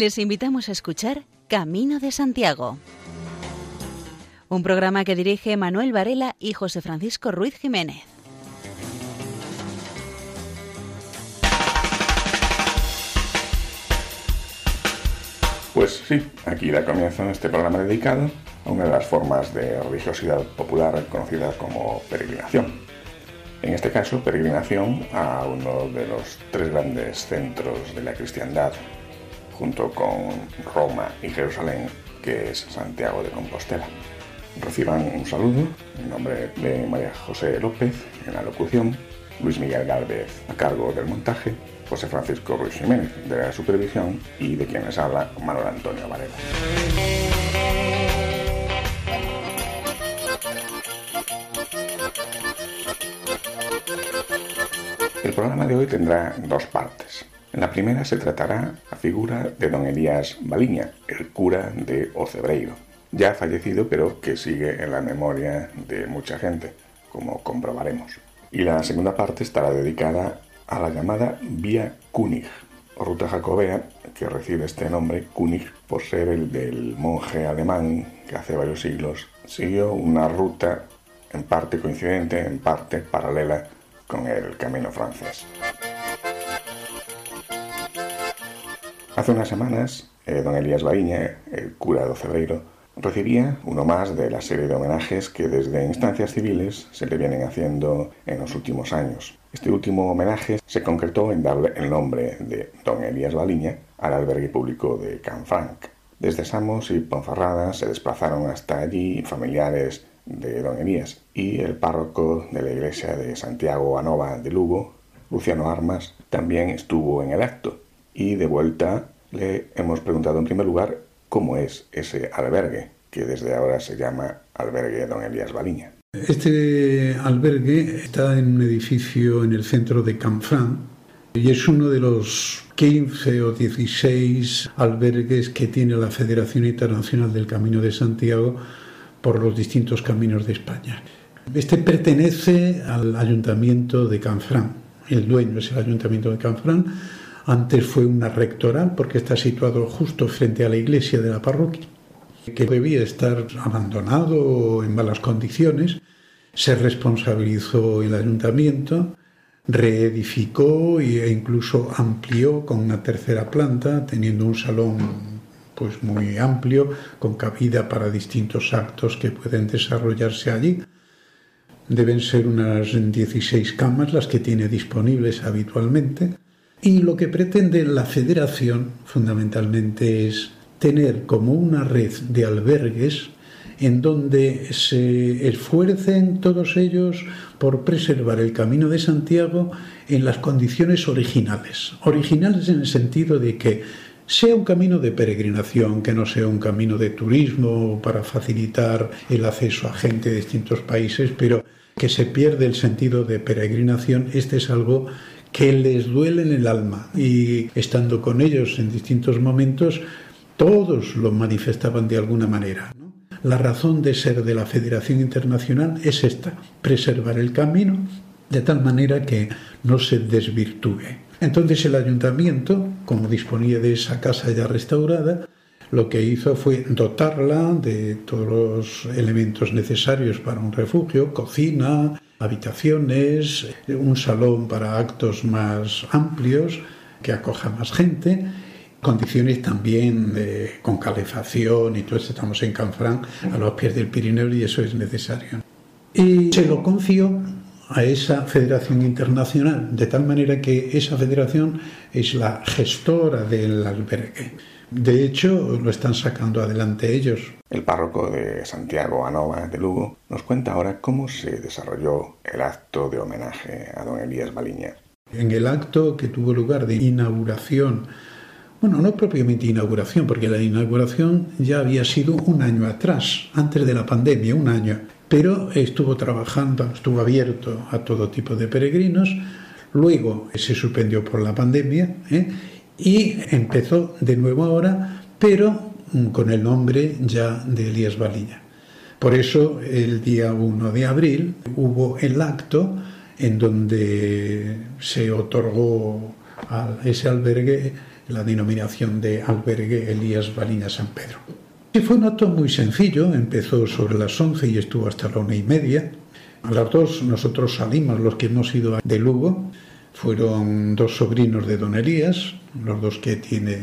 Les invitamos a escuchar Camino de Santiago, un programa que dirige Manuel Varela y José Francisco Ruiz Jiménez. Pues sí, aquí da comienzo este programa dedicado a una de las formas de religiosidad popular conocida como peregrinación. En este caso, peregrinación a uno de los tres grandes centros de la cristiandad junto con Roma y Jerusalén, que es Santiago de Compostela. Reciban un saludo en nombre de María José López en la locución, Luis Miguel Gálvez a cargo del montaje, José Francisco Ruiz Jiménez de la supervisión y de quienes habla Manuel Antonio Varela. El programa de hoy tendrá dos partes. En la primera se tratará la figura de don Elías Baliña, el cura de Ocebreiro, ya fallecido pero que sigue en la memoria de mucha gente, como comprobaremos. Y la segunda parte estará dedicada a la llamada Vía Kunig, ruta jacobea que recibe este nombre Kunig por ser el del monje alemán que hace varios siglos siguió una ruta en parte coincidente, en parte paralela con el camino francés. Hace unas semanas, eh, don Elías Bariña, el cura de Cebreiro, recibía uno más de la serie de homenajes que desde instancias civiles se le vienen haciendo en los últimos años. Este último homenaje se concretó en darle el nombre de don Elías Baliña al albergue público de Canfranc. Desde Samos y Ponferrada se desplazaron hasta allí familiares de don Elías y el párroco de la iglesia de Santiago Anova de Lugo, Luciano Armas, también estuvo en el acto y de vuelta le hemos preguntado en primer lugar cómo es ese albergue, que desde ahora se llama Albergue Don Elías Baliña. Este albergue está en un edificio en el centro de Canfrán y es uno de los 15 o 16 albergues que tiene la Federación Internacional del Camino de Santiago por los distintos caminos de España. Este pertenece al ayuntamiento de Canfrán, el dueño es el ayuntamiento de Canfrán, antes fue una rectoral porque está situado justo frente a la iglesia de la parroquia, que debía estar abandonado o en malas condiciones. Se responsabilizó el ayuntamiento, reedificó e incluso amplió con una tercera planta, teniendo un salón pues muy amplio, con cabida para distintos actos que pueden desarrollarse allí. Deben ser unas 16 camas las que tiene disponibles habitualmente y lo que pretende la federación fundamentalmente es tener como una red de albergues en donde se esfuercen todos ellos por preservar el camino de Santiago en las condiciones originales. Originales en el sentido de que sea un camino de peregrinación, que no sea un camino de turismo para facilitar el acceso a gente de distintos países, pero que se pierde el sentido de peregrinación, este es algo que les duele en el alma y estando con ellos en distintos momentos, todos lo manifestaban de alguna manera. La razón de ser de la Federación Internacional es esta, preservar el camino de tal manera que no se desvirtúe. Entonces el ayuntamiento, como disponía de esa casa ya restaurada, lo que hizo fue dotarla de todos los elementos necesarios para un refugio, cocina, habitaciones, un salón para actos más amplios que acoja más gente, condiciones también con calefacción y todo eso. Estamos en Canfrán, a los pies del Pirineo y eso es necesario. Y se lo confió a esa federación internacional, de tal manera que esa federación es la gestora del albergue. De hecho, lo están sacando adelante ellos. El párroco de Santiago Anova de Lugo nos cuenta ahora cómo se desarrolló el acto de homenaje a don Elías Baliña. En el acto que tuvo lugar de inauguración, bueno, no propiamente inauguración, porque la inauguración ya había sido un año atrás, antes de la pandemia, un año, pero estuvo trabajando, estuvo abierto a todo tipo de peregrinos, luego se suspendió por la pandemia, ¿eh? Y empezó de nuevo ahora, pero con el nombre ya de Elías Valilla. Por eso el día 1 de abril hubo el acto en donde se otorgó a ese albergue la denominación de albergue Elías Baliña San Pedro. Y fue un acto muy sencillo, empezó sobre las 11 y estuvo hasta la una y media. A las dos nosotros salimos, los que hemos ido de Lugo, fueron dos sobrinos de Don Elías, los dos que tiene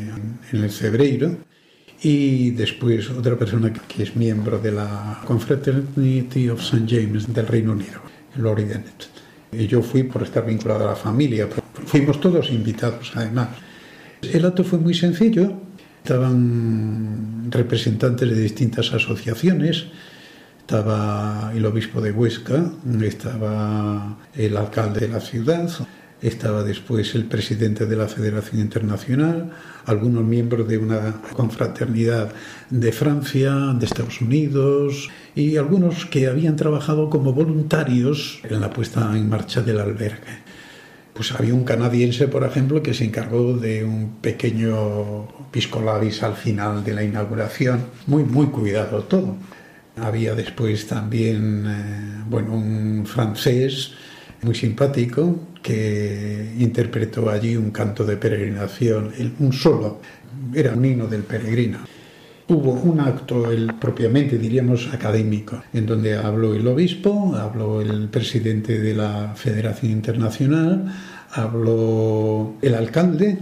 en el Cebreiro, y después otra persona que es miembro de la Confraternity of St. James del Reino Unido, Lori Dennett. Y yo fui por estar vinculado a la familia, fuimos todos invitados además. El acto fue muy sencillo, estaban representantes de distintas asociaciones, estaba el obispo de Huesca, estaba el alcalde de la ciudad, estaba después el presidente de la Federación Internacional, algunos miembros de una confraternidad de Francia, de Estados Unidos y algunos que habían trabajado como voluntarios en la puesta en marcha del albergue. Pues había un canadiense, por ejemplo, que se encargó de un pequeño piscolabis al final de la inauguración, muy, muy cuidado todo. Había después también, eh, bueno, un francés muy simpático que interpretó allí un canto de peregrinación, un solo, era un himno del peregrino. Hubo un acto, el, propiamente diríamos académico, en donde habló el obispo, habló el presidente de la Federación Internacional, habló el alcalde,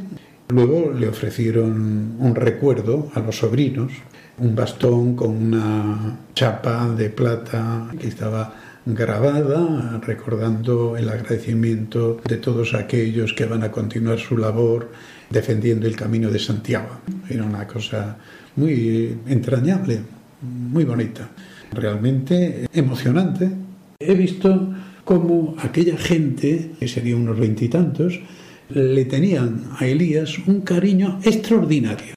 luego le ofrecieron un recuerdo a los sobrinos, un bastón con una chapa de plata que estaba grabada, recordando el agradecimiento de todos aquellos que van a continuar su labor defendiendo el camino de Santiago. Era una cosa muy entrañable, muy bonita, realmente emocionante. He visto cómo aquella gente, que serían unos veintitantos, le tenían a Elías un cariño extraordinario.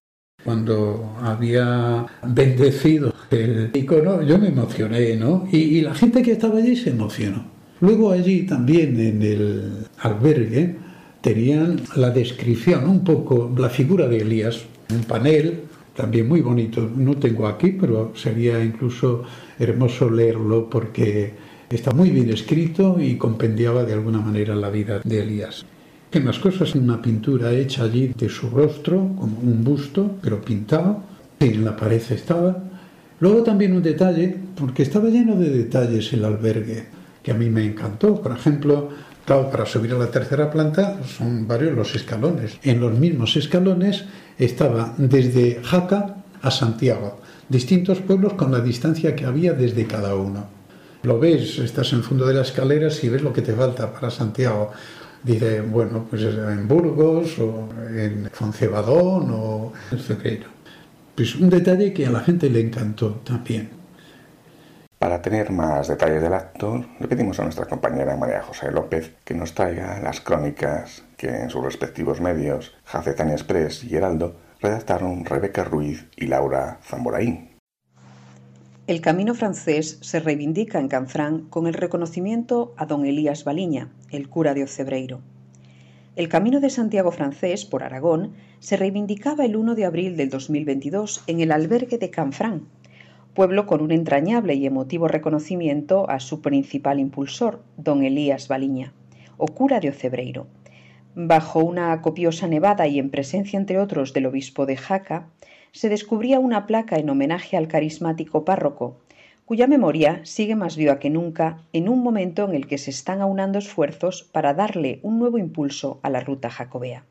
Cuando había bendecido el icono, yo me emocioné, ¿no? Y, la gente que estaba allí se emocionó. Luego allí también en el albergue tenían la descripción, un poco la figura de Elías, un panel también muy bonito. No tengo aquí, pero sería incluso hermoso leerlo porque está muy bien escrito y compendiaba de alguna manera la vida de Elías. En las cosas, una pintura hecha allí de su rostro, como un busto, pero pintado, en la pared estaba, Luego también un detalle, porque estaba lleno de detalles el albergue, que a mí me encantó. Por ejemplo, para subir a la tercera planta son varios los escalones. En los mismos escalones estaba desde Jaca a Santiago, distintos pueblos con la distancia que había desde cada uno. Lo ves, estás en el fondo de las escaleras y ves lo que te falta para Santiago. Dice, bueno, pues en Burgos o en Foncebadón o en Cebreiro. Pues un detalle que a la gente le encantó también. Para tener más detalles del acto, le pedimos a nuestra compañera María José López que nos traiga las crónicas que en sus respectivos medios, Jacetania Express y Heraldo, redactaron Rebeca Ruiz y Laura Zamboraín. El camino francés se reivindica en Canfrán con el reconocimiento a don Elías Baliña, el cura de Ocebreiro. El Camino de Santiago francés por Aragón se reivindicaba el 1 de abril del 2022 en el albergue de Canfrán, pueblo con un entrañable y emotivo reconocimiento a su principal impulsor, don Elías Baliña, o cura de Ocebreiro. Bajo una copiosa nevada y en presencia, entre otros, del obispo de Jaca, se descubría una placa en homenaje al carismático párroco, cuya memoria sigue más viva que nunca en un momento en el que se están aunando esfuerzos para darle un nuevo impulso a la ruta jacobea.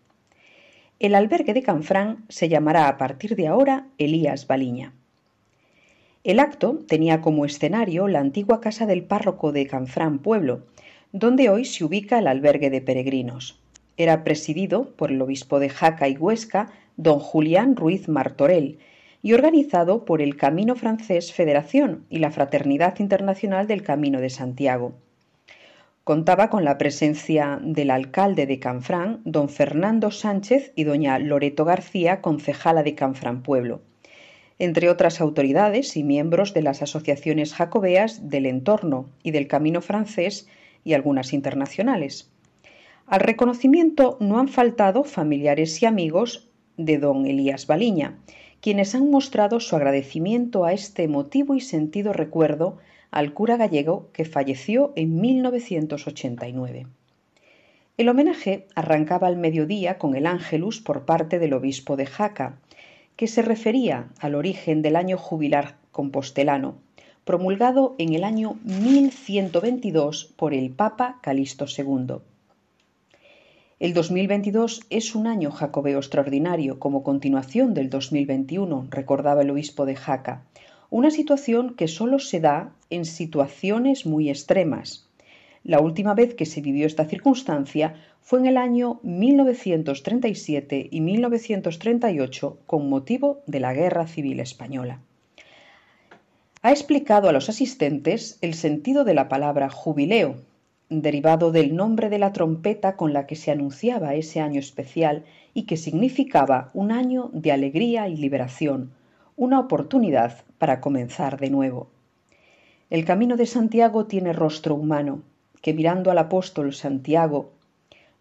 El albergue de Canfrán se llamará a partir de ahora Elías Baliña. El acto tenía como escenario la antigua casa del párroco de Canfrán Pueblo, donde hoy se ubica el albergue de peregrinos. Era presidido por el obispo de Jaca y Huesca, don Julián Ruiz Martorell, y organizado por el Camino Francés Federación y la Fraternidad Internacional del Camino de Santiago. Contaba con la presencia del alcalde de Canfrán, don Fernando Sánchez, y doña Loreto García, concejala de Canfrán Pueblo, entre otras autoridades y miembros de las asociaciones jacobeas del entorno y del Camino Francés y algunas internacionales. Al reconocimiento no han faltado familiares y amigos de don Elías Baliña, quienes han mostrado su agradecimiento a este emotivo y sentido recuerdo al cura gallego que falleció en 1989. El homenaje arrancaba al mediodía con el Ángelus por parte del obispo de Jaca, que se refería al origen del año jubilar compostelano, promulgado en el año 1122 por el Papa Calixto II. El 2022 es un año jacobeo extraordinario como continuación del 2021, recordaba el obispo de Jaca, una situación que solo se da en situaciones muy extremas. La última vez que se vivió esta circunstancia fue en el año 1937 y 1938 con motivo de la Guerra Civil Española. Ha explicado a los asistentes el sentido de la palabra jubileo, derivado del nombre de la trompeta con la que se anunciaba ese año especial y que significaba un año de alegría y liberación, una oportunidad para comenzar de nuevo. El camino de Santiago tiene rostro humano, que mirando al apóstol Santiago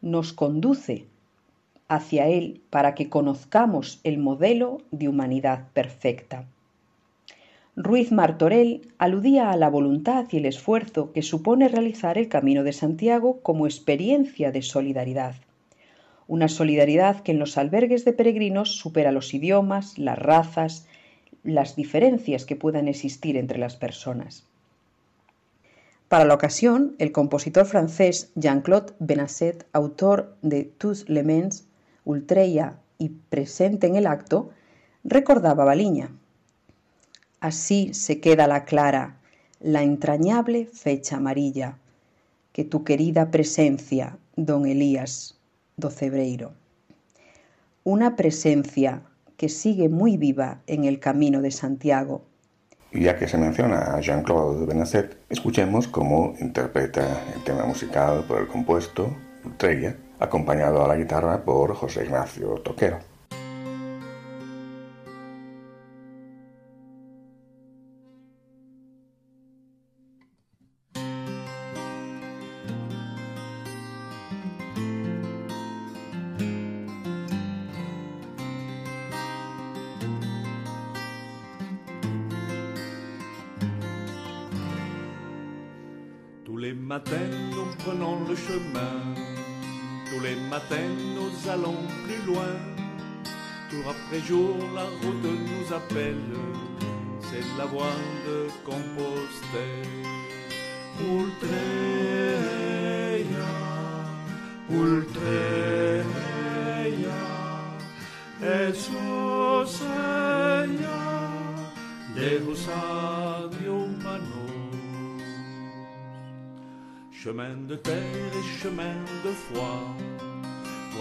nos conduce hacia él para que conozcamos el modelo de humanidad perfecta. Ruiz Martorell aludía a la voluntad y el esfuerzo que supone realizar el Camino de Santiago como experiencia de solidaridad. Una solidaridad que en los albergues de peregrinos supera los idiomas, las razas, las diferencias que puedan existir entre las personas. Para la ocasión, el compositor francés Jean-Claude Benasset, autor de Tous les Mens, Ultreya y presente en el acto, recordaba Baliña. Así se queda la clara, la entrañable fecha amarilla, que tu querida presencia, don Elías Docebreiro. Una presencia que sigue muy viva en el camino de Santiago. Y ya que se menciona a Jean-Claude Benasset, escuchemos cómo interpreta el tema musical por el compuesto, Ultreya, acompañado a la guitarra por José Ignacio Toquero.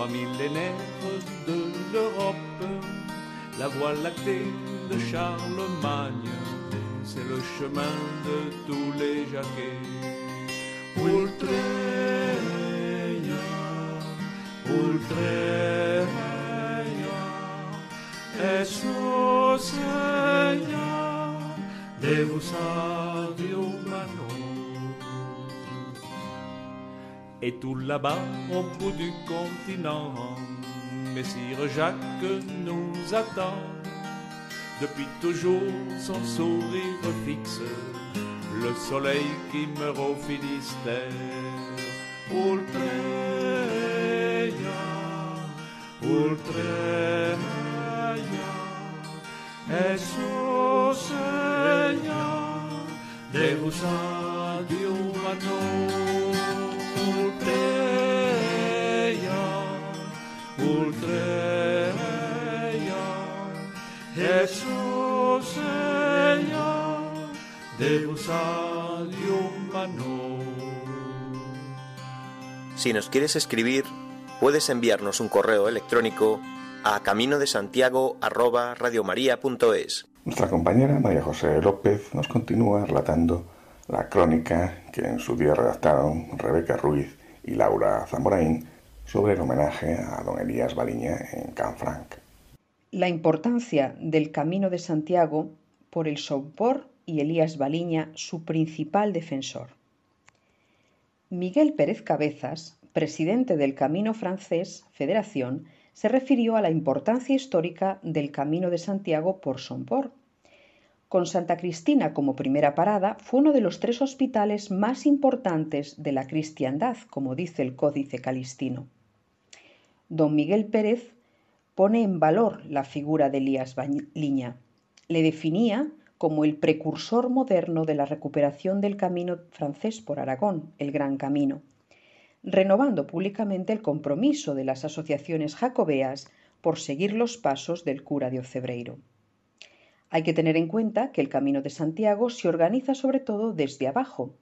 Trois millénaires de l'Europe la voie lactée de Charlemagne, c'est le chemin de tous les jaquets. Ultreia, Ultreia, Señor, Deus Et tout là-bas, au bout du continent, Messire Jacques nous attend. Depuis toujours son sourire fixe, le soleil qui meurt au Finistère. Ultreia, Ultreia, Jesús Señor. Si nos quieres escribir, puedes enviarnos un correo electrónico a camino de Santiago Nuestra compañera María José López nos continúa relatando la crónica que en su día redactaron Rebeca Ruiz y Laura Zamoraín sobre el homenaje a don Elías Baliña en Canfranc. La importancia del Camino de Santiago por el Sompor y Elías Baliña, su principal defensor. Miguel Pérez Cabezas, presidente del Camino Francés Federación, se refirió a la importancia histórica del Camino de Santiago por Somport. con Santa Cristina como primera parada, fue uno de los tres hospitales más importantes de la cristiandad, como dice el Códice Calistino. Don Miguel Pérez pone en valor la figura de Elías Liña. Le definía como el precursor moderno de la recuperación del camino francés por Aragón, el Gran Camino, renovando públicamente el compromiso de las asociaciones jacobeas por seguir los pasos del cura de Ocebreiro. Hay que tener en cuenta que el Camino de Santiago se organiza sobre todo desde abajo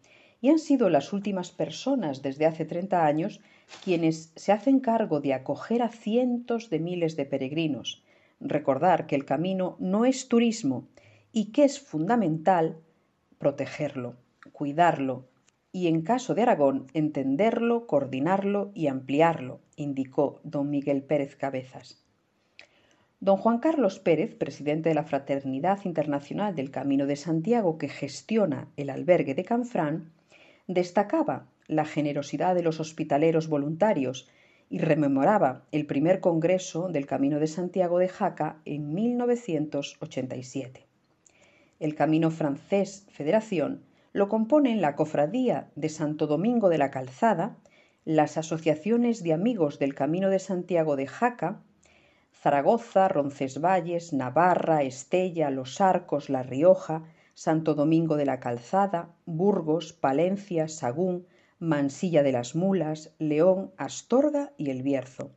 y han sido las últimas personas desde hace 30 años quienes se hacen cargo de acoger a cientos de miles de peregrinos. Recordar que el camino no es turismo y que es fundamental protegerlo, cuidarlo y, en caso de Aragón, entenderlo, coordinarlo y ampliarlo, indicó don Miguel Pérez Cabezas. Don Juan Carlos Pérez, presidente de la Fraternidad Internacional del Camino de Santiago que gestiona el albergue de Canfrán, destacaba la generosidad de los hospitaleros voluntarios y rememoraba el primer congreso del Camino de Santiago de Jaca en 1987. El Camino Francés Federación lo componen la Cofradía de Santo Domingo de la Calzada, las asociaciones de amigos del Camino de Santiago de Jaca, Zaragoza, Roncesvalles, Navarra, Estella, Los Arcos, La Rioja, Santo Domingo de la Calzada, Burgos, Palencia, Sagún, Mansilla de las Mulas, León, Astorga y El Bierzo.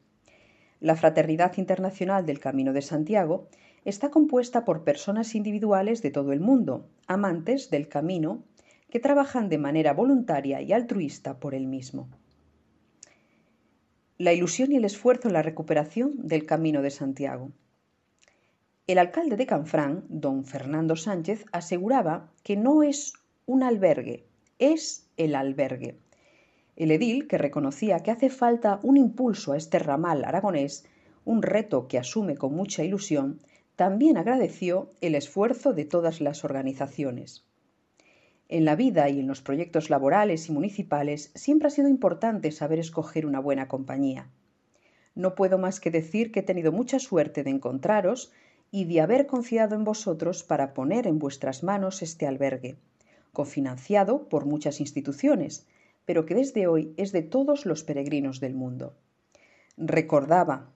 La Fraternidad Internacional del Camino de Santiago está compuesta por personas individuales de todo el mundo, amantes del camino, que trabajan de manera voluntaria y altruista por él mismo la ilusión y el esfuerzo en la recuperación del Camino de Santiago. El alcalde de Canfrán, don Fernando Sánchez, aseguraba que no es un albergue, es el albergue. El edil, que reconocía que hace falta un impulso a este ramal aragonés, un reto que asume con mucha ilusión, también agradeció el esfuerzo de todas las organizaciones. En la vida y en los proyectos laborales y municipales siempre ha sido importante saber escoger una buena compañía. No puedo más que decir que he tenido mucha suerte de encontraros y de haber confiado en vosotros para poner en vuestras manos este albergue, cofinanciado por muchas instituciones, pero que desde hoy es de todos los peregrinos del mundo. Recordaba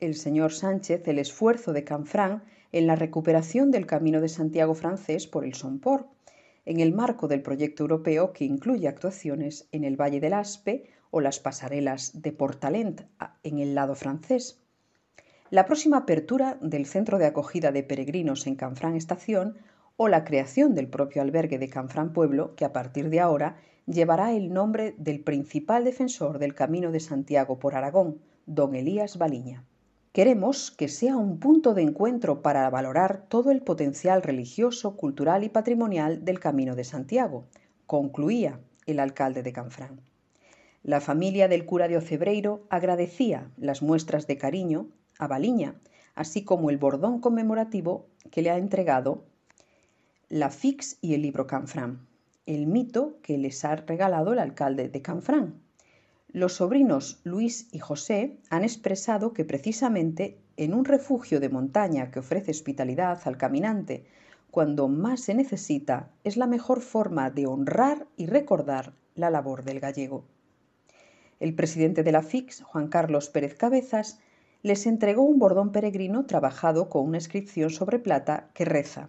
el señor Sánchez el esfuerzo de Canfrán en la recuperación del camino de Santiago francés por el Somport, en el marco del proyecto europeo que incluye actuaciones en el Valle del Aspe o las pasarelas de Portalent en el lado francés. La próxima apertura del centro de acogida de peregrinos en Canfrán Estación o la creación del propio albergue de Canfrán Pueblo, que a partir de ahora llevará el nombre del principal defensor del Camino de Santiago por Aragón, don Elías Baliña. Queremos que sea un punto de encuentro para valorar todo el potencial religioso, cultural y patrimonial del Camino de Santiago, concluía el alcalde de Canfrán. La familia del cura de Ocebreiro agradecía las muestras de cariño a Baliña, así como el bordón conmemorativo que le ha entregado la Fix y el libro Canfrán, el mito que les ha regalado el alcalde de Canfrán, los sobrinos Luis y José han expresado que precisamente en un refugio de montaña que ofrece hospitalidad al caminante cuando más se necesita es la mejor forma de honrar y recordar la labor del gallego. El presidente de la FIX, Juan Carlos Pérez Cabezas, les entregó un bordón peregrino trabajado con una inscripción sobre plata que reza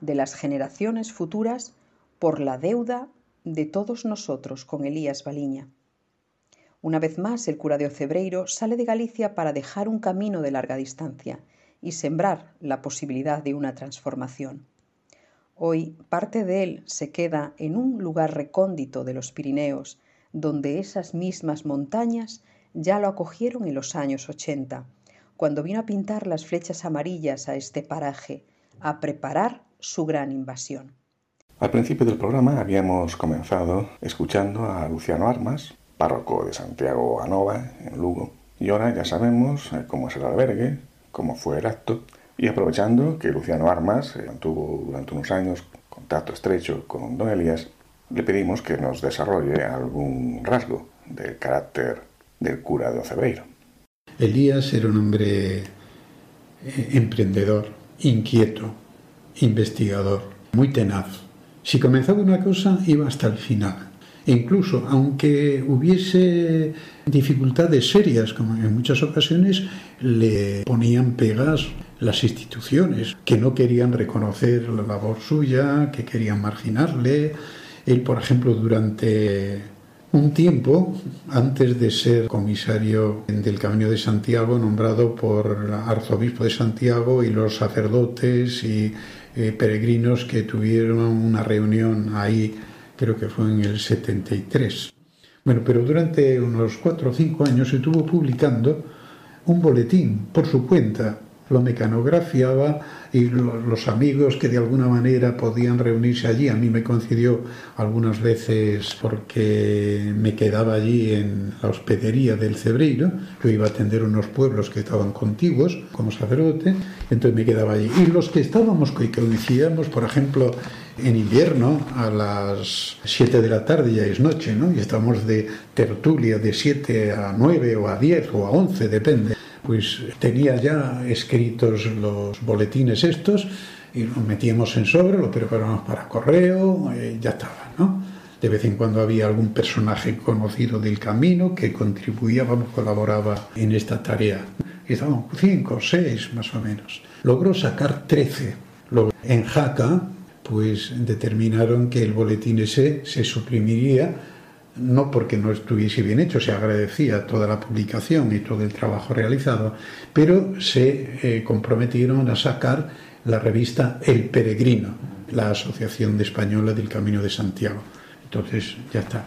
de las generaciones futuras por la deuda de todos nosotros con Elías Baliña. Una vez más, el cura de Ocebreiro sale de Galicia para dejar un camino de larga distancia y sembrar la posibilidad de una transformación. Hoy parte de él se queda en un lugar recóndito de los Pirineos, donde esas mismas montañas ya lo acogieron en los años ochenta, cuando vino a pintar las flechas amarillas a este paraje, a preparar su gran invasión. Al principio del programa habíamos comenzado escuchando a Luciano Armas, párroco de Santiago Anova, en Lugo. Y ahora ya sabemos eh, cómo es el albergue, cómo fue el acto, y aprovechando que Luciano Armas eh, tuvo durante unos años contacto estrecho con don Elías, le pedimos que nos desarrolle algún rasgo del carácter del cura de. Elías era un hombre eh, emprendedor, inquieto, investigador, muy tenaz. Si comenzaba una cosa, iba hasta el final. E incluso, aunque hubiese dificultades serias, como en muchas ocasiones, le ponían pegas las instituciones que no querían reconocer la labor suya, que querían marginarle. Él, por ejemplo, durante un tiempo, antes de ser comisario del Camino de Santiago, nombrado por el arzobispo de Santiago y los sacerdotes y eh, peregrinos que tuvieron una reunión ahí, creo que fue en el 73. Bueno, pero durante unos cuatro o cinco años estuvo publicando un boletín por su cuenta lo mecanografiaba y los amigos que de alguna manera podían reunirse allí, a mí me coincidió algunas veces porque me quedaba allí en la hospedería del Cebreiro, yo iba a atender unos pueblos que estaban contiguos como sacerdote, entonces me quedaba allí. Y los que estábamos, que coincidíamos, por ejemplo, en invierno a las 7 de la tarde ya es noche, ¿no? Y estamos de tertulia de 7 a 9 o a 10 o a 11, depende pues tenía ya escritos los boletines estos y los metíamos en sobre, lo preparábamos para correo, eh, ya estaba, ¿no? De vez en cuando había algún personaje conocido del camino que contribuía, vamos, colaboraba en esta tarea. Y estaban cinco, seis más o menos. Logró sacar trece. En Jaca, pues determinaron que el boletín ese se suprimiría no porque no estuviese bien hecho, se agradecía toda la publicación y todo el trabajo realizado, pero se eh, comprometieron a sacar la revista El Peregrino, la Asociación de Española del Camino de Santiago. Entonces, ya está.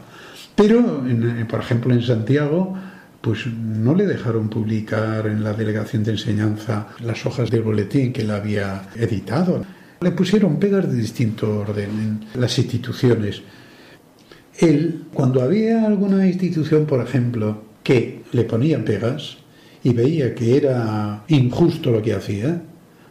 Pero, eh, por ejemplo, en Santiago, pues no le dejaron publicar en la delegación de enseñanza las hojas del boletín que él había editado. Le pusieron pegas de distinto orden en las instituciones. Él, cuando había alguna institución, por ejemplo, que le ponía pegas y veía que era injusto lo que hacía,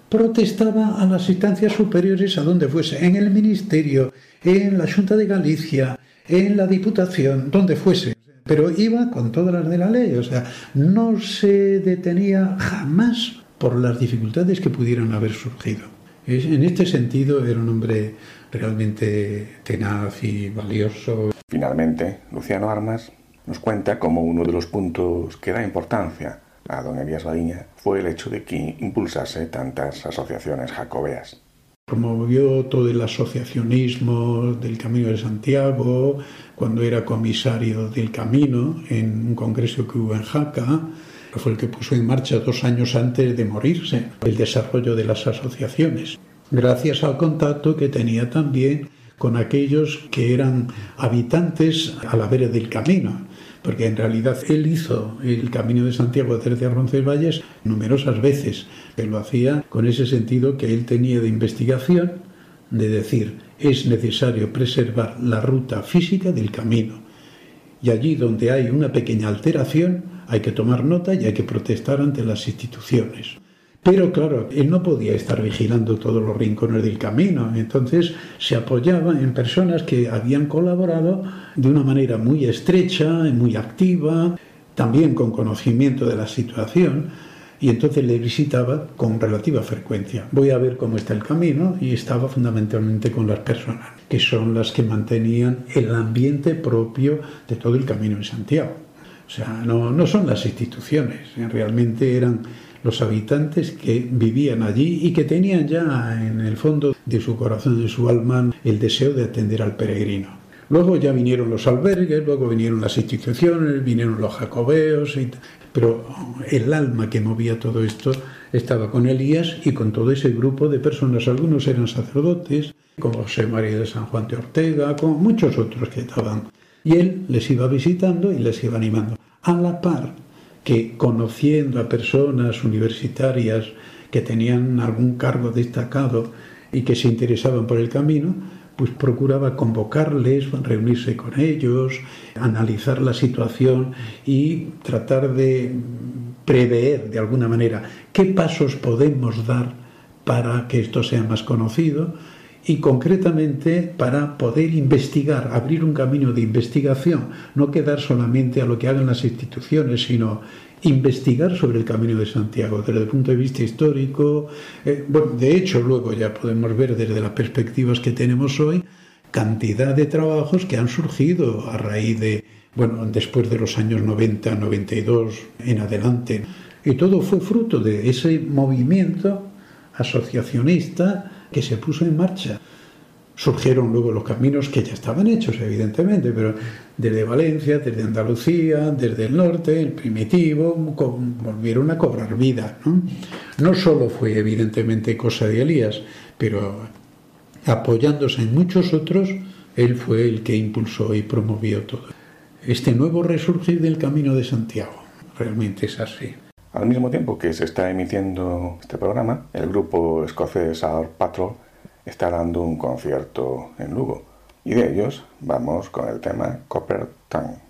protestaba a las instancias superiores a donde fuese, en el ministerio, en la Junta de Galicia, en la Diputación, donde fuese. Pero iba con todas las de la ley, o sea, no se detenía jamás por las dificultades que pudieran haber surgido. En este sentido era un hombre realmente tenaz y valioso. Finalmente, Luciano Armas nos cuenta cómo uno de los puntos que da importancia a don Elías Badiña fue el hecho de que impulsase tantas asociaciones jacobeas. Promovió todo el asociacionismo del Camino de Santiago cuando era comisario del Camino en un congreso que hubo en Jaca. Fue el que puso en marcha dos años antes de morirse el desarrollo de las asociaciones gracias al contacto que tenía también con aquellos que eran habitantes a la vera del camino, porque en realidad él hizo el camino de Santiago desde Roncesvalles numerosas veces, que lo hacía con ese sentido que él tenía de investigación, de decir, es necesario preservar la ruta física del camino. Y allí donde hay una pequeña alteración, hay que tomar nota y hay que protestar ante las instituciones. Pero claro, él no podía estar vigilando todos los rincones del camino, entonces se apoyaba en personas que habían colaborado de una manera muy estrecha, muy activa, también con conocimiento de la situación, y entonces le visitaba con relativa frecuencia. Voy a ver cómo está el camino y estaba fundamentalmente con las personas, que son las que mantenían el ambiente propio de todo el camino de Santiago. O sea, no, no son las instituciones, realmente eran los habitantes que vivían allí y que tenían ya en el fondo de su corazón, de su alma, el deseo de atender al peregrino. Luego ya vinieron los albergues, luego vinieron las instituciones, vinieron los jacobeos, pero el alma que movía todo esto estaba con Elías y con todo ese grupo de personas. Algunos eran sacerdotes, como José María de San Juan de Ortega, como muchos otros que estaban. Y él les iba visitando y les iba animando. A la par que conociendo a personas universitarias que tenían algún cargo destacado y que se interesaban por el camino, pues procuraba convocarles, reunirse con ellos, analizar la situación y tratar de prever de alguna manera qué pasos podemos dar para que esto sea más conocido y concretamente para poder investigar, abrir un camino de investigación, no quedar solamente a lo que hagan las instituciones, sino investigar sobre el Camino de Santiago desde el punto de vista histórico. Eh, bueno, de hecho, luego ya podemos ver desde las perspectivas que tenemos hoy cantidad de trabajos que han surgido a raíz de, bueno, después de los años 90, 92 en adelante. Y todo fue fruto de ese movimiento asociacionista que se puso en marcha. Surgieron luego los caminos que ya estaban hechos, evidentemente, pero desde Valencia, desde Andalucía, desde el norte, el primitivo, volvieron a cobrar vida. ¿no? no solo fue evidentemente cosa de Elías, pero apoyándose en muchos otros, él fue el que impulsó y promovió todo. Este nuevo resurgir del Camino de Santiago, realmente es así. Al mismo tiempo que se está emitiendo este programa, el grupo escocés Our Patrol está dando un concierto en Lugo. Y de ellos vamos con el tema Copper Tongue.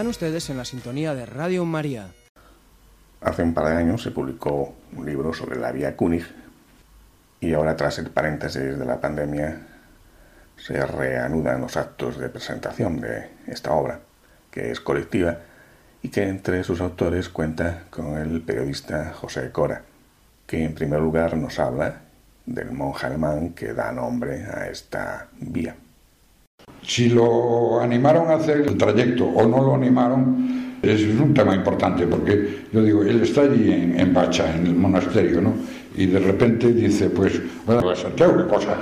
Están ustedes en la sintonía de Radio María. Hace un par de años se publicó un libro sobre la vía Kunig y ahora tras el paréntesis de la pandemia se reanudan los actos de presentación de esta obra, que es colectiva y que entre sus autores cuenta con el periodista José Cora, que en primer lugar nos habla del monje alemán que da nombre a esta vía. Si lo animaron a hacer el trayecto o no lo animaron, es un tema importante, porque yo digo, él está allí en, Bacha, en el monasterio, ¿no? y de repente dice, pues, bueno, a Santiago, qué cosa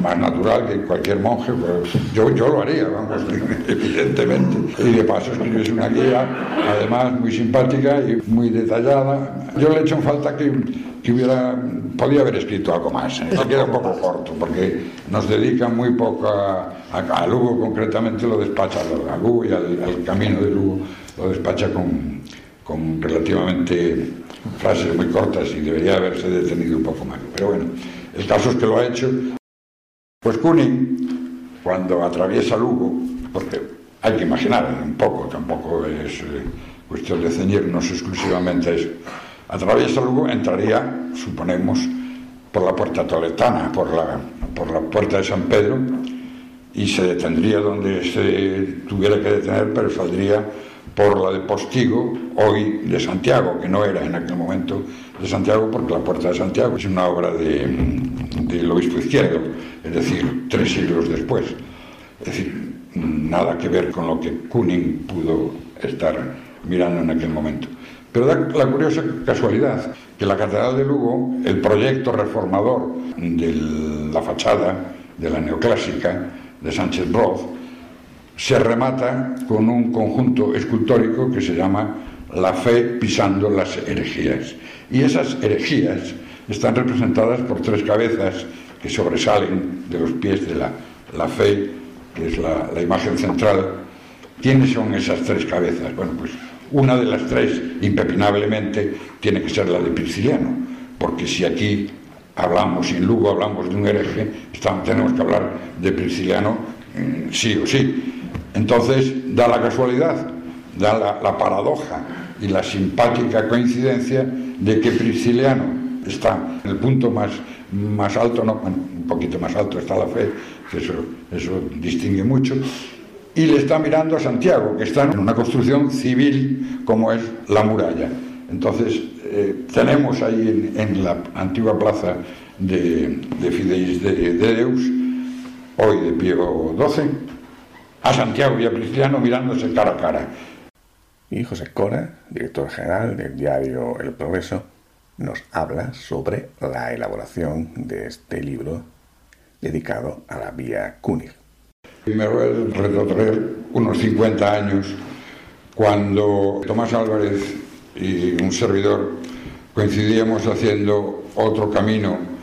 más natural que cualquier monje, pues, yo, yo lo haría, vamos, evidentemente. Y de paso escribes una guía, además muy simpática y muy detallada. Yo le he hecho en falta que, que hubiera, podía haber escrito algo más, ¿eh? queda un poco corto, porque nos dedica muy poco a, a, Lugo, concretamente lo despacha a Lugo y al camino de Lugo, lo despacha con, con relativamente frases muy cortas y debería haberse detenido un poco más. Pero bueno, el caso es que lo ha hecho. Pues Kuning, cuando atraviesa Lugo, porque hay que imaginar un poco, tampoco es eh, cuestión de ceñirnos exclusivamente a eso, atraviesa Lugo, entraría, suponemos, por la puerta toletana, por la, por la puerta de San Pedro, y se detendría donde se tuviera que detener, pero saldría por la de Postigo, hoy de Santiago, que no era en aquel momento de Santiago, porque la Puerta de Santiago es una obra del obispo izquierdo, es decir, tres siglos después. Es decir, nada que ver con lo que Kuning pudo estar mirando en aquel momento. Pero da la curiosa casualidad que la Catedral de Lugo, el proyecto reformador de la fachada de la neoclásica de Sánchez Broz, se remata con un conjunto escultórico que se llama La fe pisando las herejías. Y esas herejías están representadas por tres cabezas que sobresalen de los pies de la, la fe, que es la, imagen central. ¿Quiénes son esas tres cabezas? Bueno, pues una de las tres, impepinablemente, tiene que ser la de Prisciliano, porque si aquí hablamos, y en Lugo hablamos de un hereje, estamos, tenemos que hablar de Prisciliano sí o sí. Entonces, da la casualidad, da la, paradoja y la simpática coincidencia de que Prisciliano está en el punto más, más alto, no, un poquito más alto está la fe, que eso, eso distingue mucho, y le está mirando a Santiago, que está en una construcción civil como es la muralla. Entonces, eh, tenemos ahí en, la antigua plaza de, de Fideis de, de Deus, hoy de Pío XII, a Santiago y a Cristiano mirándose cara a cara. Y José Cora, director general del diario El Progreso, nos habla sobre la elaboración de este libro dedicado a la vía Kunig. Me voy a retrotraer unos 50 años cuando Tomás Álvarez y un servidor coincidíamos haciendo otro camino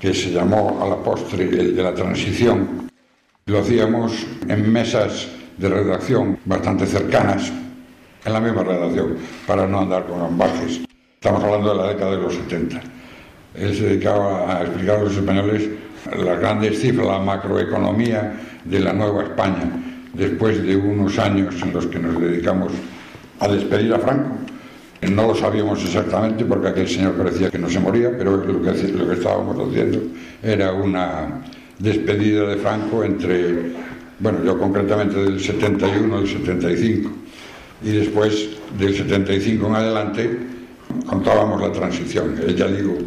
que se llamó a la postre el de la transición lo hacíamos en mesas de redacción bastante cercanas, en la misma redacción, para no andar con ambajes. Estamos hablando de la década de los 70. Él se dedicaba a explicar a los españoles las grandes cifras, la macroeconomía de la Nueva España, después de unos años en los que nos dedicamos a despedir a Franco. No lo sabíamos exactamente porque aquel señor parecía que no se moría, pero lo que, lo que estábamos haciendo era una despedida de Franco entre, bueno, yo concretamente del 71 al 75, y después del 75 en adelante contábamos la transición. Ya digo,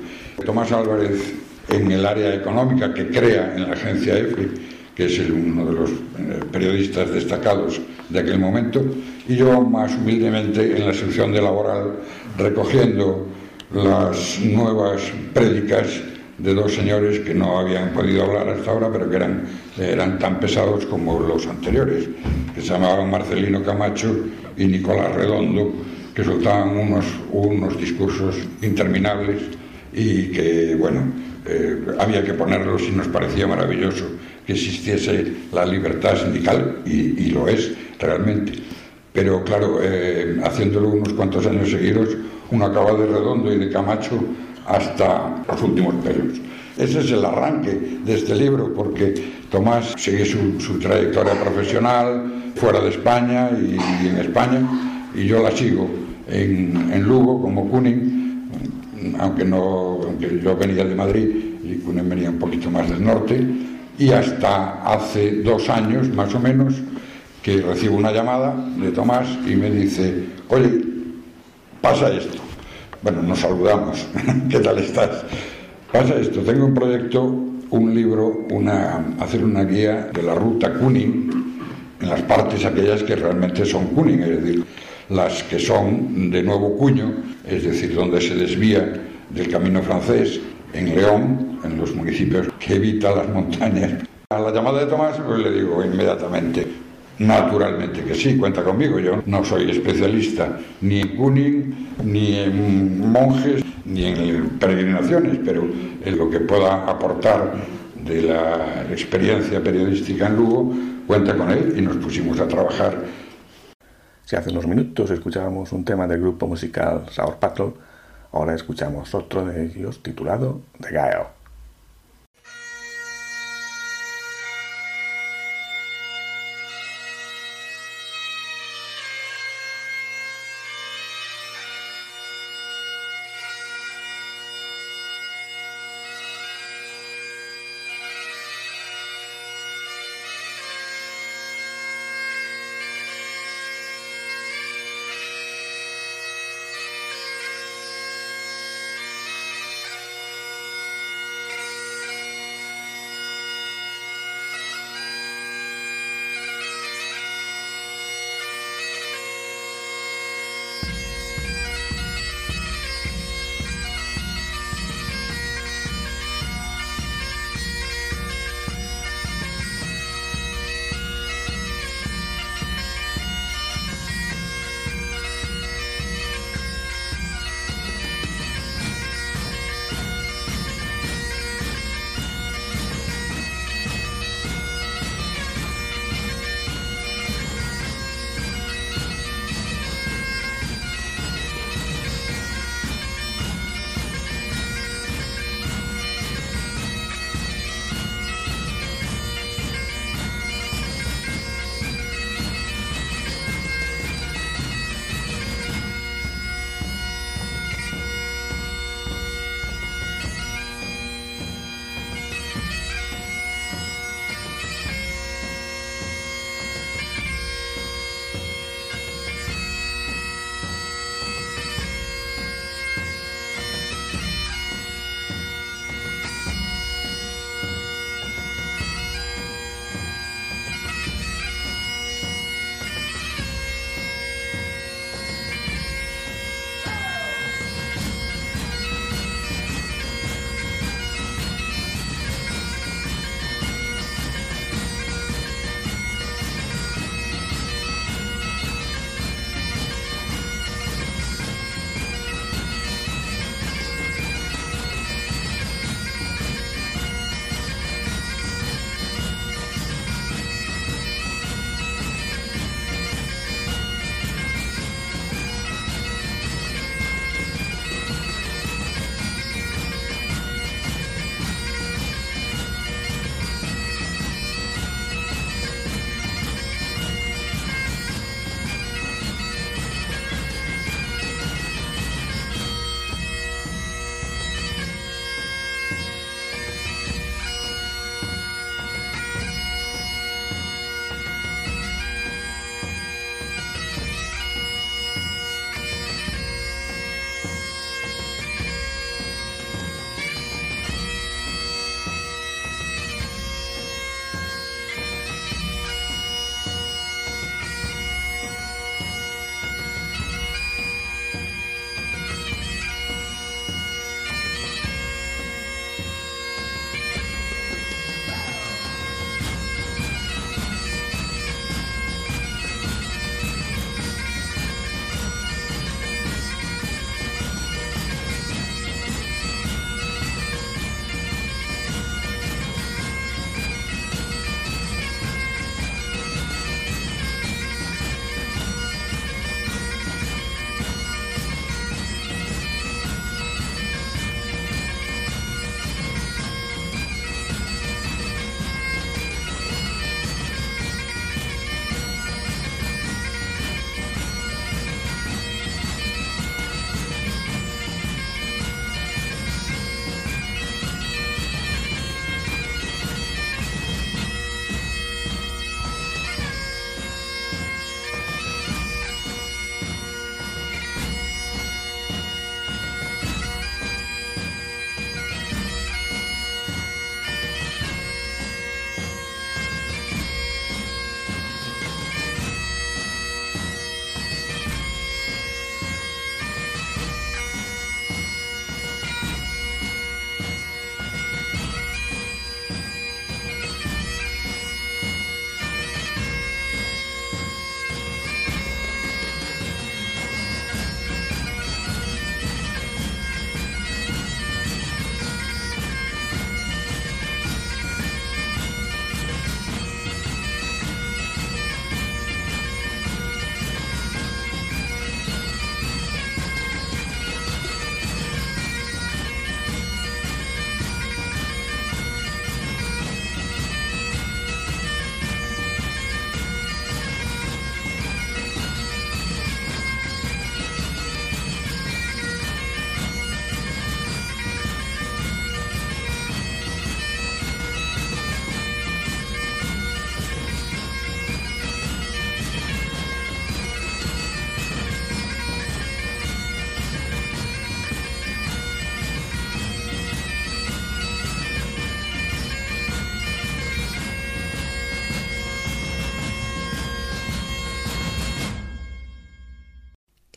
Tomás Álvarez en el área económica que crea en la agencia EFE, que es uno de los eh, periodistas destacados de aquel momento, y yo más humildemente en la sección de laboral recogiendo las nuevas prédicas de dos señores que no habían podido hablar hasta ahora, pero que eran, eran tan pesados como los anteriores, que se llamaban Marcelino Camacho y Nicolás Redondo, que soltaban unos, unos discursos interminables y que, bueno, eh, había que ponerlos y nos parecía maravilloso que existiese la libertad sindical, y, lo es realmente. Pero claro, eh, haciéndolo unos cuantos años seguidos, uno acaba de Redondo y de Camacho hasta los últimos pelos. Ese es el arranque de este libro, porque Tomás sigue su, trayectoria profesional, fuera de España y, en España, y yo la sigo en, en Lugo como Kuning, aunque, no, aunque yo venía de Madrid y Kuning venía un poquito más del norte, y hasta hace dos años más o menos que recibo una llamada de Tomás y me dice, oye, pasa esto. Bueno, nos saludamos, ¿qué tal estás? Pasa esto, tengo un proyecto, un libro, una, hacer una guía de la ruta Kuning en las partes aquellas que realmente son Kuning, es decir, las que son de nuevo cuño, es decir, donde se desvía del camino francés, en León, en los municipios que evita las montañas. A la llamada de Tomás, pues le digo inmediatamente, Naturalmente que sí, cuenta conmigo. Yo no soy especialista ni en Kuning, ni en monjes, ni en peregrinaciones, pero en lo que pueda aportar de la experiencia periodística en Lugo, cuenta con él y nos pusimos a trabajar. Si hace unos minutos escuchábamos un tema del grupo musical Sour Patrol, ahora escuchamos otro de ellos titulado The Gael.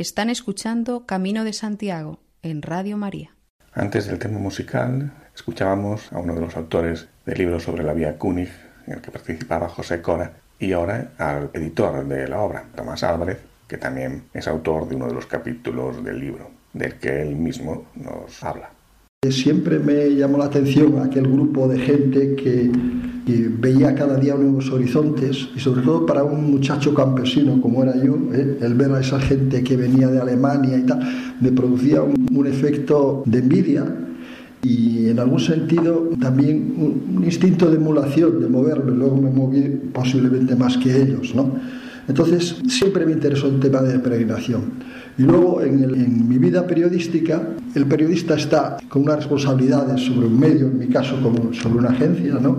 Están escuchando Camino de Santiago en Radio María. Antes del tema musical, escuchábamos a uno de los autores del libro sobre la vía Kunig, en el que participaba José Cora, y ahora al editor de la obra, Tomás Álvarez, que también es autor de uno de los capítulos del libro, del que él mismo nos habla. Siempre me llamó la atención aquel grupo de gente que, veía cada día nuevos horizontes y sobre todo para un muchacho campesino como era yo, ¿eh? el ver a esa gente que venía de Alemania y tal, me producía un, efecto de envidia y en algún sentido también un, un, instinto de emulación, de moverme, luego me moví posiblemente más que ellos, ¿no? Entonces siempre me interesó el tema de peregrinación. Y luego en, mi vida periodística, el periodista está con unas responsabilidades sobre un medio, en mi caso como sobre una agencia, ¿no?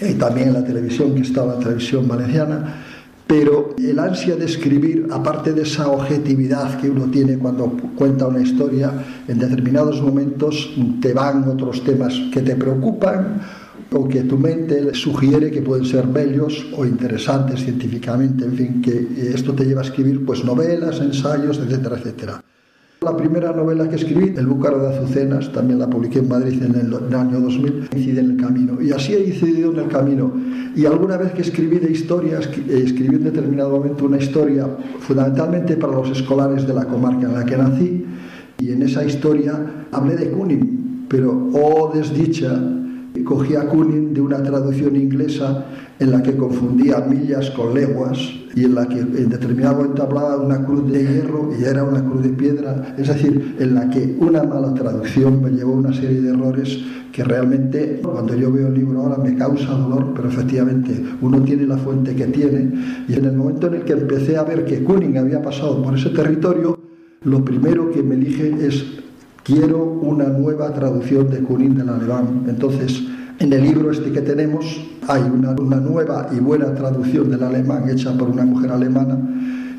Y también en la televisión, que está la televisión valenciana, pero el ansia de escribir, aparte de esa objetividad que uno tiene cuando cuenta una historia, en determinados momentos te van otros temas que te preocupan o que tu mente sugiere que pueden ser bellos o interesantes científicamente, en fin, que esto te lleva a escribir pues novelas, ensayos, etcétera, etcétera. La primera novela que escribí, El Búcaro de Azucenas, también la publiqué en Madrid en el, año 2000, incide en el camino. Y así he incidido en el camino. Y alguna vez que escribí de historias, eh, escribí en determinado momento una historia fundamentalmente para los escolares de la comarca en la que nací. Y en esa historia hablé de Kunin, pero oh desdicha Cogía Kunin de una traducción inglesa en la que confundía millas con leguas y en la que en determinado de una cruz de hierro y era una cruz de piedra, es decir, en la que una mala traducción me llevó a una serie de errores que realmente cuando yo veo el libro ahora me causa dolor, pero efectivamente uno tiene la fuente que tiene y en el momento en el que empecé a ver que Kunin había pasado por ese territorio, lo primero que me dije es quiero una nueva traducción de Kunin del alemán. Entonces, en el libro este que tenemos hay una, nueva y buena traducción del alemán hecha por una mujer alemana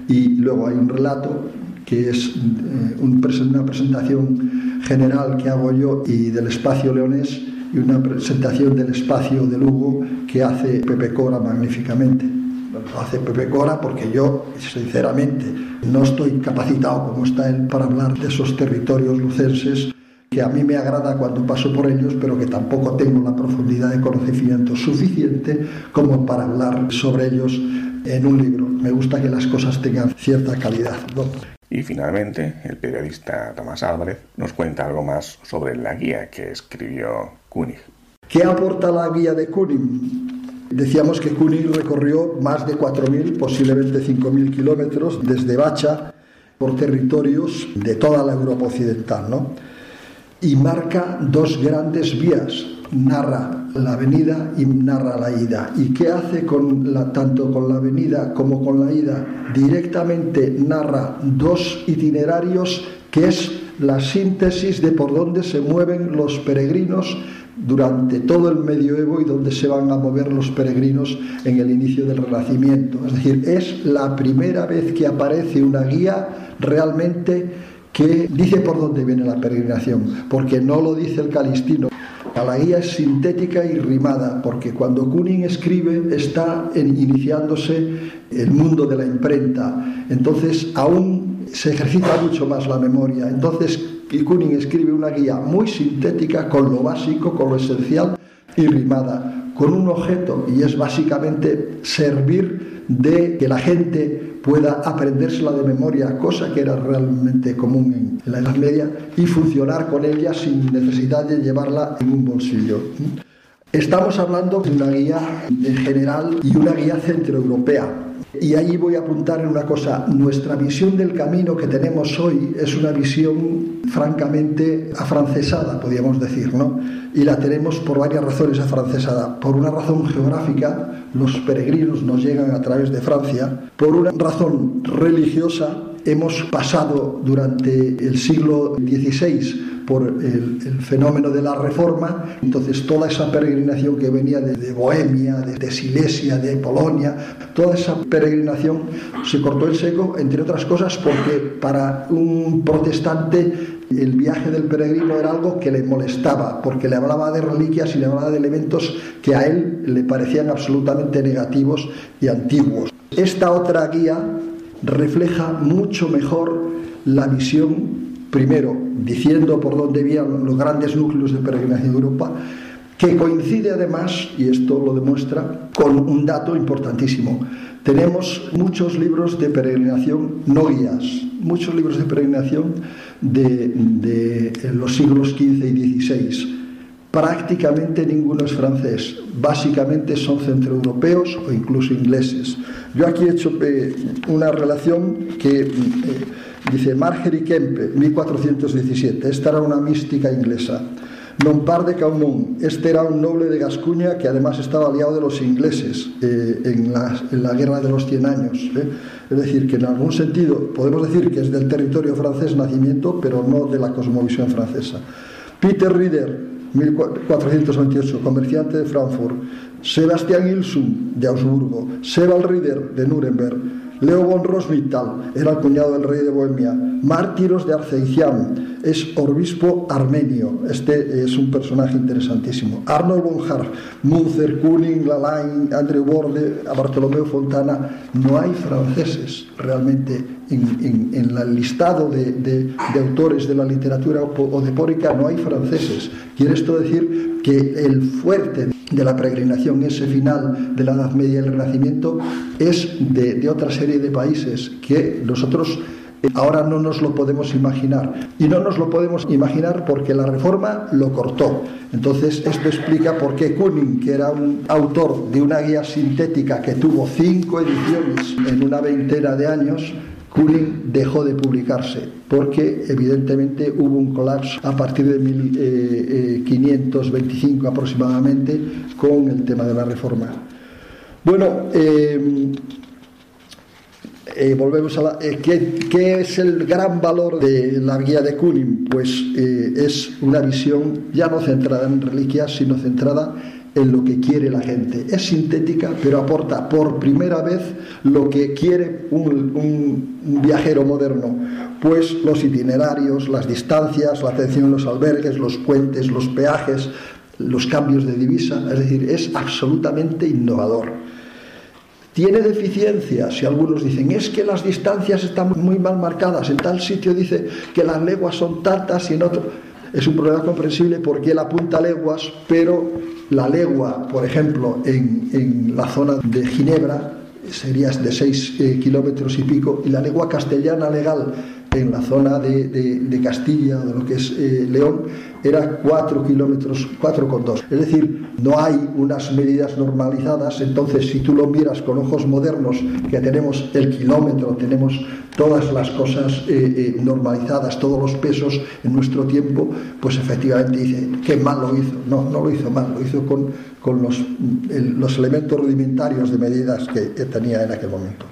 y luego hay un relato que es eh, una presentación general que hago yo y del espacio leonés y una presentación del espacio de Lugo que hace Pepe Cora magníficamente. Lo hace Pepe Cora porque yo, sinceramente, no estoy capacitado como está él para hablar de esos territorios lucenses que a mí me agrada cuando paso por ellos, pero que tampoco tengo la profundidad de conocimiento suficiente como para hablar sobre ellos en un libro. Me gusta que las cosas tengan cierta calidad. Y finalmente, el periodista Tomás Álvarez nos cuenta algo más sobre la guía que escribió Kunig. ¿Qué aporta la guía de Kunig? Decíamos que Kunig recorrió más de 4.000, posiblemente 5.000 kilómetros desde Bacha por territorios de toda la Europa occidental, ¿no? Y marca dos grandes vías, narra la venida y narra la ida. ¿Y qué hace con la, tanto con la venida como con la ida? Directamente narra dos itinerarios que es la síntesis de por dónde se mueven los peregrinos durante todo el medioevo y donde se van a mover los peregrinos en el inicio del Renacimiento. Es decir, es la primera vez que aparece una guía realmente que dice por dónde viene la peregrinación, porque no lo dice el calistino. La guía es sintética y rimada, porque cuando Kuning escribe está iniciándose el mundo de la imprenta, entonces aún se ejercita mucho más la memoria. Entonces y Kuning escribe una guía muy sintética con lo básico, con lo esencial y rimada, con un objeto y es básicamente servir de que la gente pueda aprendérsela de memoria, cosa que era realmente común en la Edad Media, y funcionar con ella sin necesidad de llevarla en un bolsillo. Estamos hablando de una guía en general y una guía centroeuropea, y ahí voy a apuntar en una cosa, nuestra visión del camino que tenemos hoy es una visión francamente afrancesada, podríamos decir, ¿no? Y la tenemos por varias razones afrancesada. Por una razón geográfica, los peregrinos nos llegan a través de Francia. Por una razón religiosa, hemos pasado durante el siglo XVI por el, fenómeno de la reforma, entonces toda esa peregrinación que venía de, Bohemia, de, Silesia, de Polonia, toda esa peregrinación se cortó el seco, entre otras cosas porque para un protestante el viaje del peregrino era algo que le molestaba, porque le hablaba de reliquias y le hablaba de elementos que a él le parecían absolutamente negativos y antiguos. Esta otra guía refleja mucho mejor la visión, primero, diciendo por dónde iban los grandes núcleos de peregrinación de Europa, que coincide además, y esto lo demuestra, con un dato importantísimo. Tenemos muchos libros de peregrinación no guías, muchos libros de peregrinación de, de los siglos XV y XVI. Prácticamente ninguno es francés, básicamente son centroeuropeos o incluso ingleses. Yo aquí he hecho eh, una relación que eh, dice Margery Kempe, 1417, esta era una mística inglesa. Nompar de Caumont, este era un noble de Gascuña que además estaba aliado de los ingleses eh, en, la, en, la, guerra de los 100 años. ¿eh? Es decir, que en algún sentido podemos decir que es del territorio francés nacimiento, pero no de la cosmovisión francesa. Peter Rieder, 1428, comerciante de Frankfurt. Sebastián Ilsum, de Augsburgo. Sebald Rieder, de Nuremberg. Leo von Roswittal era el cuñado del rey de Bohemia. Mártiros de Arceicián es obispo armenio. Este es un personaje interesantísimo. Arnold von Harf, Münzer, Kuning, Lalain, Andrew Borde, Bartolomeo Fontana. No hay franceses realmente en, en, en el listado de, de, de, autores de la literatura odepórica, no hay franceses. Quiere esto decir que el fuerte de la peregrinación, ese final de la Edad Media y el Renacimiento, es de, de otra serie de países que nosotros ahora no nos lo podemos imaginar. Y no nos lo podemos imaginar porque la reforma lo cortó. Entonces, esto explica por qué Kuning, que era un autor de una guía sintética que tuvo cinco ediciones en una veintena de años, Kuning dejó de publicarse porque evidentemente hubo un colapso a partir de 1525 aproximadamente con el tema de la reforma. Bueno, eh, eh, volvemos a la, eh, ¿qué, ¿qué, es el gran valor de la guía de Kuning? Pues eh, es una visión ya no centrada en reliquias, sino centrada en lo que quiere la gente. Es sintética, pero aporta por primera vez lo que quiere un, un, viajero moderno, pues los itinerarios, las distancias, la atención en los albergues, los puentes, los peajes, los cambios de divisa, es decir, es absolutamente innovador. Tiene deficiencias y algunos dicen es que las distancias están muy mal marcadas, en tal sitio dice que las leguas son tantas y en otro es un problema comprensible porque él apunta leguas, pero la legua, por ejemplo, en, en la zona de Ginebra sería de 6 eh, kilómetros y pico, y la legua castellana legal en la zona de, Castilla, de lo que es eh, León, era 4 kilómetros, 4,2. Es decir, no hay unas medidas normalizadas, entonces si tú lo miras con ojos modernos, que tenemos el kilómetro, tenemos todas las cosas eh, eh, normalizadas, todos los pesos en nuestro tiempo, pues efectivamente dice, qué mal lo hizo. No, no lo hizo mal, lo hizo con, con los, los elementos rudimentarios de medidas que tenía en aquel momento.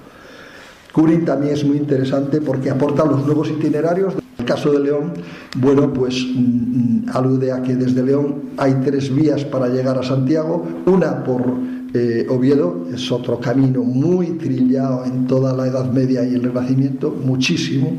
Curing también es muy interesante porque aporta los nuevos itinerarios. En el caso de León, bueno, pues mmm, alude a que desde León hay tres vías para llegar a Santiago, una por eh, Oviedo, es otro camino muy trillado en toda la Edad Media y el Renacimiento, muchísimo,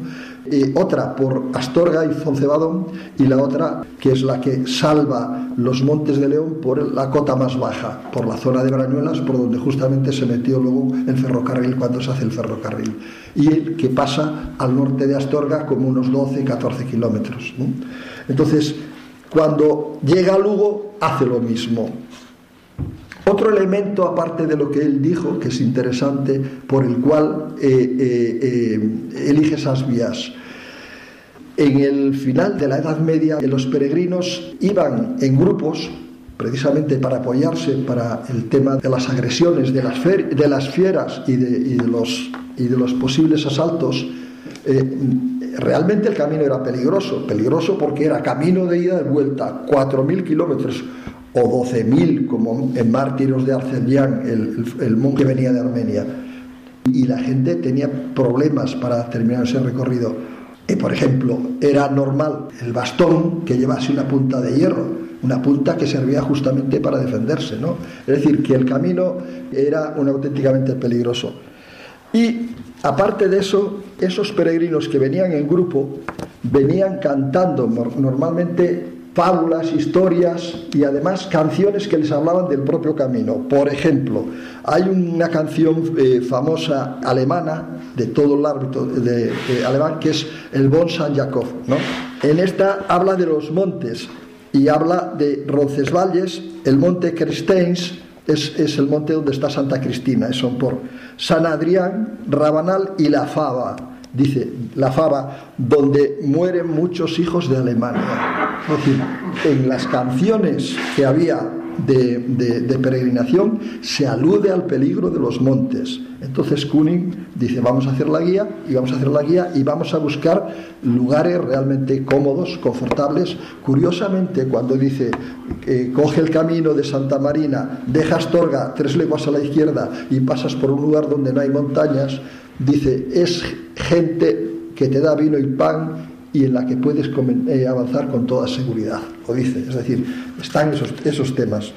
otra por Astorga y Foncebadón y la otra que es la que salva los Montes de León por la cota más baja, por la zona de Brañuelas, por donde justamente se metió luego el ferrocarril cuando se hace el ferrocarril, y el que pasa al norte de Astorga como unos 12-14 kilómetros. Entonces, cuando llega a Lugo, hace lo mismo. Otro elemento, aparte de lo que él dijo, que es interesante, por el cual eh, eh, eh, elige esas vías. En el final de la Edad Media, los peregrinos iban en grupos, precisamente para apoyarse para el tema de las agresiones de las, de las fieras y de, los, y de, los, posibles asaltos. realmente el camino era peligroso, peligroso porque era camino de ida y vuelta, 4.000 kilómetros o 12.000 como en Mártiros de Arcedián, el, el, monje venía de Armenia. Y la gente tenía problemas para terminar ese recorrido. Y, por ejemplo, era normal el bastón que llevase una punta de hierro, una punta que servía justamente para defenderse. ¿no? Es decir, que el camino era un auténticamente peligroso. Y aparte de eso, esos peregrinos que venían en grupo venían cantando normalmente fábulas, historias y además canciones que les hablaban del propio camino. Por ejemplo, Hay una canción eh, famosa alemana de todo el árbitro de, alemán que es el Bon San Jacob. ¿no? En esta habla de los montes y habla de Roncesvalles, el monte Cristeins, es, es, el monte donde está Santa Cristina, son por San Adrián, Rabanal y La Fava. Dice La Fava, donde mueren muchos hijos de Alemania. En las canciones que había de, peregrinación se alude al peligro de los montes. Entonces Kuning dice, vamos a hacer la guía y vamos a hacer la guía y vamos a buscar lugares realmente cómodos, confortables. Curiosamente, cuando dice, eh, coge el camino de Santa Marina, deja Astorga tres leguas a la izquierda y pasas por un lugar donde no hay montañas, dice, es gente que te da vino y pan y en la que puedes eh, avanzar con toda seguridad, lo dice. Es decir, están esos, esos temas.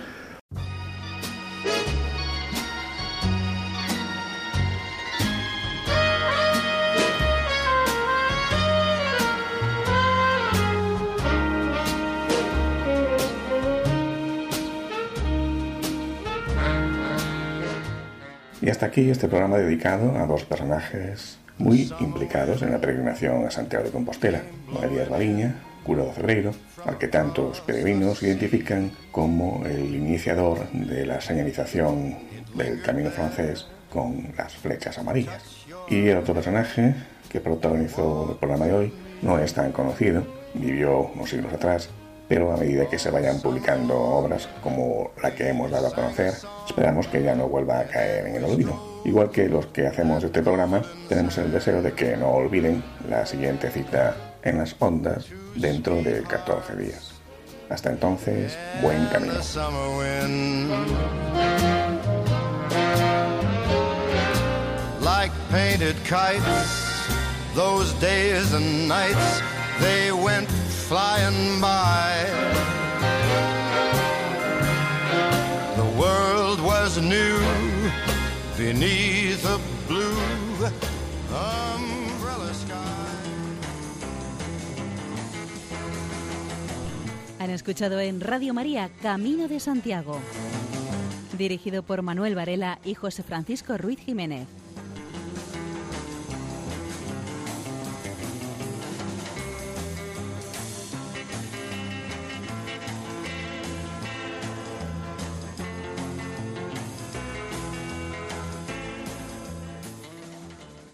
Y hasta aquí este programa dedicado a dos personajes muy implicados en la peregrinación a Santiago de Compostela. Elías Baliña, cura de Febreiro, al que tantos peregrinos identifican como el iniciador de la señalización del camino francés con las flechas amarillas. Y el otro personaje que protagonizó el programa de hoy no es tan conocido, vivió unos siglos atrás, pero a medida que se vayan publicando obras como la que hemos dado a conocer, esperamos que ya no vuelva a caer en el olvido. Igual que los que hacemos este programa, tenemos el deseo de que no olviden la siguiente cita en las ondas dentro de 14 días. Hasta entonces, buen camino. Like painted kites, those days and nights, they went flying by. The world was new. beneath a blue umbrella sky. Han escuchado en Radio María Camino de Santiago, dirigido por Manuel Varela y José Francisco Ruiz Jiménez.